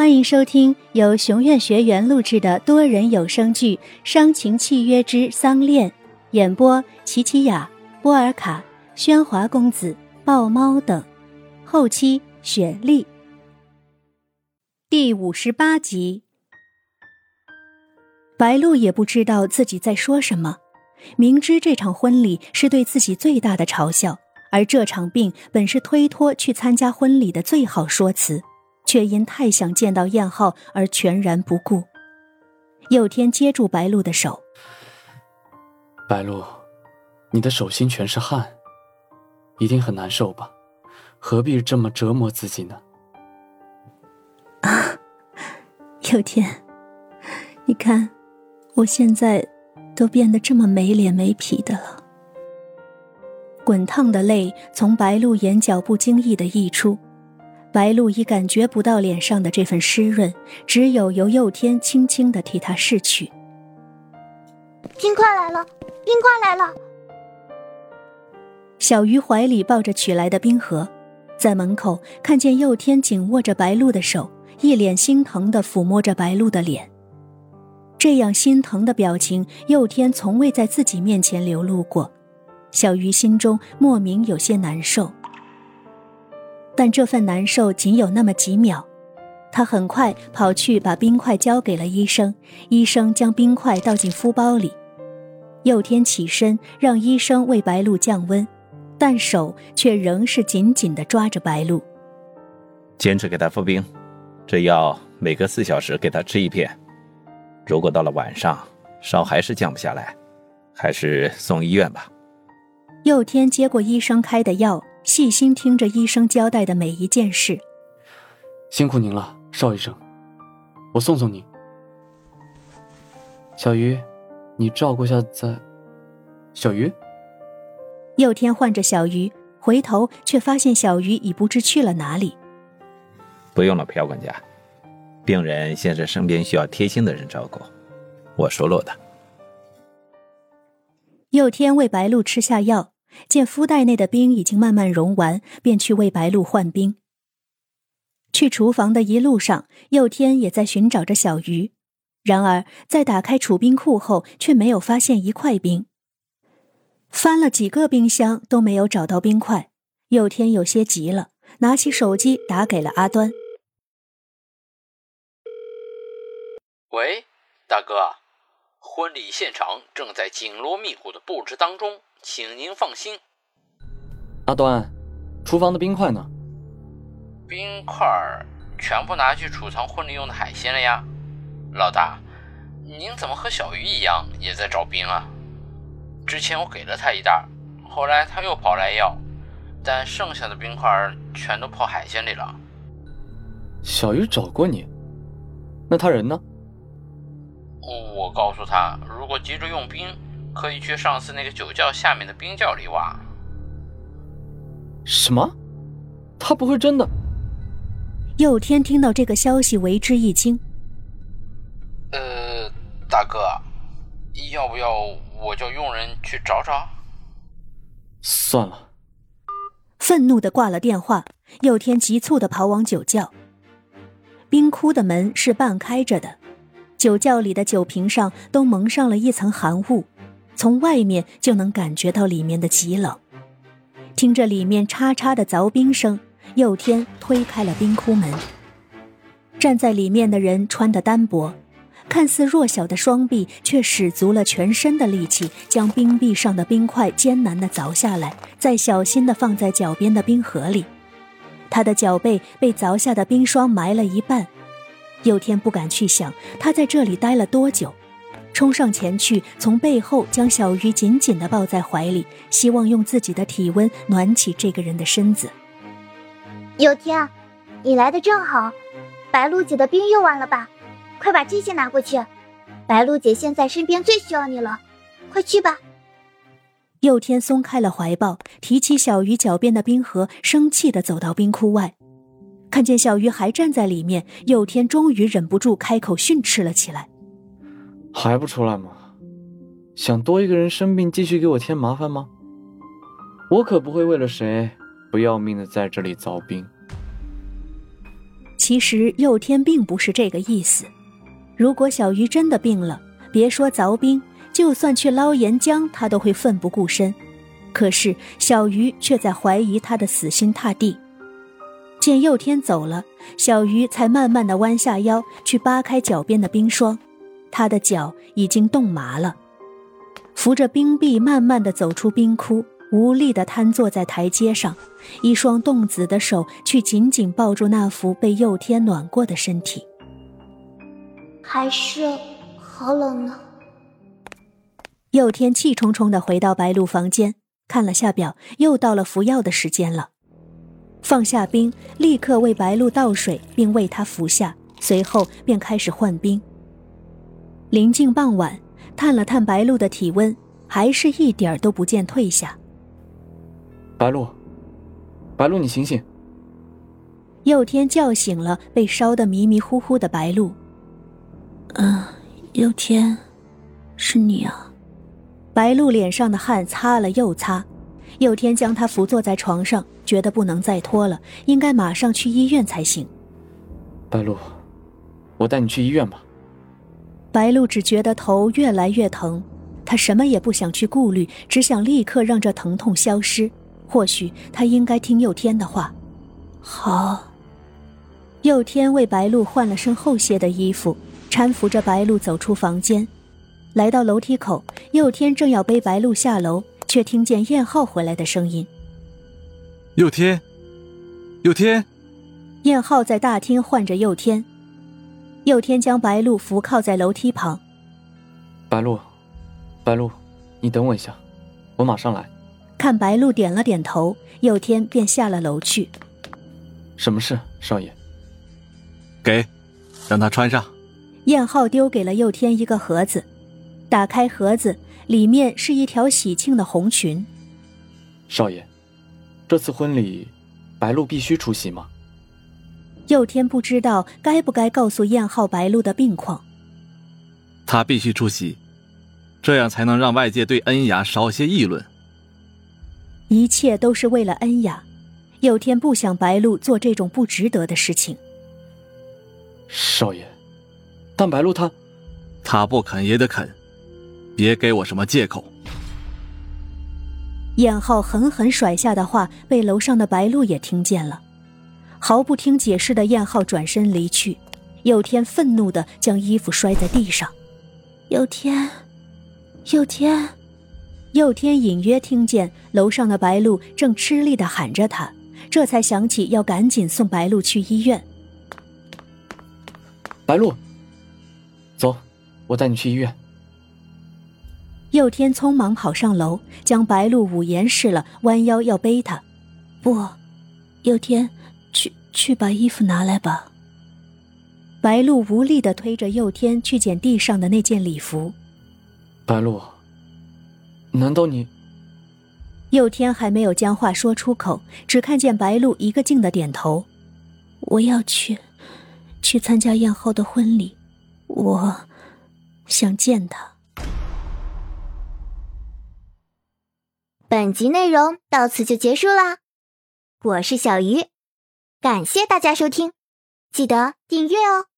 欢迎收听由熊院学员录制的多人有声剧《伤情契约之丧恋》，演播：琪琪雅、波尔卡、喧哗公子、豹猫等，后期雪莉。第五十八集，白露也不知道自己在说什么，明知这场婚礼是对自己最大的嘲笑，而这场病本是推脱去参加婚礼的最好说辞。却因太想见到燕浩而全然不顾。佑天接住白露的手：“白露，你的手心全是汗，一定很难受吧？何必这么折磨自己呢？”啊，佑天，你看，我现在都变得这么没脸没皮的了。滚烫的泪从白露眼角不经意的溢出。白露已感觉不到脸上的这份湿润，只有由佑天轻轻的替她拭去。冰块来了，冰块来了！小鱼怀里抱着取来的冰盒，在门口看见佑天紧握着白露的手，一脸心疼的抚摸着白露的脸。这样心疼的表情，佑天从未在自己面前流露过。小鱼心中莫名有些难受。但这份难受仅有那么几秒，他很快跑去把冰块交给了医生。医生将冰块倒进敷包里，佑天起身让医生为白露降温，但手却仍是紧紧地抓着白露。坚持给他敷冰，这药每隔四小时给他吃一片。如果到了晚上烧还是降不下来，还是送医院吧。佑天接过医生开的药。细心听着医生交代的每一件事。辛苦您了，邵医生，我送送你。小鱼，你照顾下在。小鱼。佑天唤着小鱼，回头却发现小鱼已不知去了哪里。不用了，朴管家，病人现在身边需要贴心的人照顾，我收落的。佑天为白露吃下药。见敷袋内的冰已经慢慢融完，便去为白露换冰。去厨房的一路上，佑天也在寻找着小鱼，然而在打开储冰库后，却没有发现一块冰。翻了几个冰箱都没有找到冰块，佑天有些急了，拿起手机打给了阿端。喂，大哥，婚礼现场正在紧锣密鼓的布置当中。请您放心，阿端，厨房的冰块呢？冰块全部拿去储藏婚礼用的海鲜了呀。老大，您怎么和小鱼一样也在找冰啊？之前我给了他一袋，后来他又跑来要，但剩下的冰块全都泡海鲜里了。小鱼找过你，那他人呢？我告诉他，如果急着用冰。可以去上次那个酒窖下面的冰窖里挖。什么？他不会真的？佑天听到这个消息为之一惊。呃，大哥，要不要我叫佣人去找找？算了。愤怒的挂了电话，佑天急促的跑往酒窖。冰窟的门是半开着的，酒窖里的酒瓶上都蒙上了一层寒雾。从外面就能感觉到里面的极冷，听着里面嚓嚓的凿冰声，佑天推开了冰窟门。站在里面的人穿得单薄，看似弱小的双臂却使足了全身的力气，将冰壁上的冰块艰难地凿下来，再小心地放在脚边的冰盒里。他的脚背被凿下的冰霜埋了一半，佑天不敢去想他在这里待了多久。冲上前去，从背后将小鱼紧紧地抱在怀里，希望用自己的体温暖起这个人的身子。有天，你来的正好，白露姐的冰用完了吧？快把这些拿过去，白露姐现在身边最需要你了，快去吧。佑天松开了怀抱，提起小鱼脚边的冰盒，生气地走到冰窟外，看见小鱼还站在里面，佑天终于忍不住开口训斥了起来。还不出来吗？想多一个人生病，继续给我添麻烦吗？我可不会为了谁不要命的在这里凿冰。其实佑天并不是这个意思。如果小鱼真的病了，别说凿冰，就算去捞岩浆，他都会奋不顾身。可是小鱼却在怀疑他的死心塌地。见佑天走了，小鱼才慢慢的弯下腰去扒开脚边的冰霜，他的脚已经冻麻了，扶着冰壁慢慢的走出冰窟。无力的瘫坐在台阶上，一双冻紫的手却紧紧抱住那副被佑天暖过的身体。还是好冷呢。佑天气冲冲的回到白鹿房间，看了下表，又到了服药的时间了。放下冰，立刻为白鹿倒水，并为他服下，随后便开始换冰。临近傍晚，探了探白露的体温，还是一点都不见退下。白露，白露，你醒醒！佑天叫醒了被烧得迷迷糊糊的白露。嗯，佑天，是你啊！白露脸上的汗擦了又擦。佑天将她扶坐在床上，觉得不能再拖了，应该马上去医院才行。白露，我带你去医院吧。白露只觉得头越来越疼，她什么也不想去顾虑，只想立刻让这疼痛消失。或许她应该听佑天的话。好。佑天为白露换了身厚些的衣服，搀扶着白露走出房间，来到楼梯口。佑天正要背白露下楼，却听见燕浩回来的声音。佑天，佑天。燕浩在大厅唤着佑天。佑天将白露扶靠在楼梯旁。白露，白露，你等我一下，我马上来。看白露点了点头，佑天便下了楼去。什么事，少爷？给，让他穿上。燕浩丢给了佑天一个盒子，打开盒子，里面是一条喜庆的红裙。少爷，这次婚礼，白露必须出席吗？佑天不知道该不该告诉燕浩白露的病况。他必须出席，这样才能让外界对恩雅少些议论。一切都是为了恩雅，佑天不想白露做这种不值得的事情。少爷，但白露她，她不肯也得肯，别给我什么借口。燕浩狠狠甩下的话被楼上的白露也听见了，毫不听解释的燕浩转身离去，佑天愤怒的将衣服摔在地上。佑天，佑天。佑天隐约听见楼上的白露正吃力的喊着他，这才想起要赶紧送白露去医院。白露，走，我带你去医院。佑天匆忙跑上楼，将白露捂严实了，弯腰要背她。不，佑天，去去把衣服拿来吧。白露无力的推着佑天去捡地上的那件礼服。白露。难道你？佑天还没有将话说出口，只看见白露一个劲的点头。我要去，去参加燕浩的婚礼。我想见他。本集内容到此就结束啦，我是小鱼，感谢大家收听，记得订阅哦。